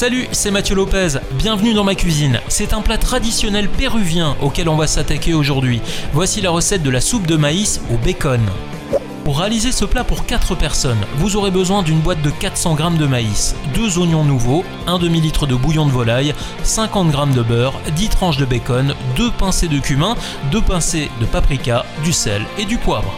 Salut, c'est Mathieu Lopez, bienvenue dans ma cuisine. C'est un plat traditionnel péruvien auquel on va s'attaquer aujourd'hui. Voici la recette de la soupe de maïs au bacon. Pour réaliser ce plat pour 4 personnes, vous aurez besoin d'une boîte de 400 g de maïs, 2 oignons nouveaux, 1 demi-litre de bouillon de volaille, 50 g de beurre, 10 tranches de bacon, 2 pincées de cumin, 2 pincées de paprika, du sel et du poivre.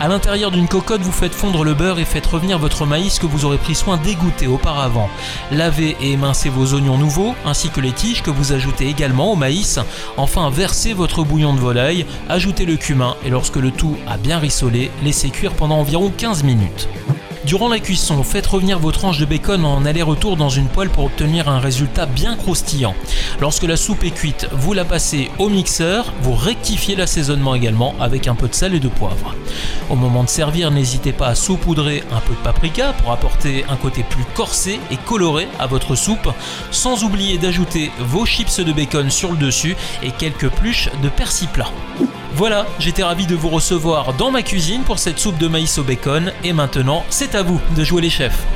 À l'intérieur d'une cocotte, vous faites fondre le beurre et faites revenir votre maïs que vous aurez pris soin d'égoutter auparavant. Lavez et émincez vos oignons nouveaux, ainsi que les tiges que vous ajoutez également au maïs. Enfin, versez votre bouillon de volaille, ajoutez le cumin et lorsque le tout a bien rissolé, laissez cuire pendant environ 15 minutes. Durant la cuisson, faites revenir vos tranches de bacon en aller-retour dans une poêle pour obtenir un résultat bien croustillant. Lorsque la soupe est cuite, vous la passez au mixeur, vous rectifiez l'assaisonnement également avec un peu de sel et de poivre. Au moment de servir, n'hésitez pas à saupoudrer un peu de paprika pour apporter un côté plus corsé et coloré à votre soupe, sans oublier d'ajouter vos chips de bacon sur le dessus et quelques pluches de persil plat. Voilà, j'étais ravi de vous recevoir dans ma cuisine pour cette soupe de maïs au bacon et maintenant c'est à vous de jouer les chefs.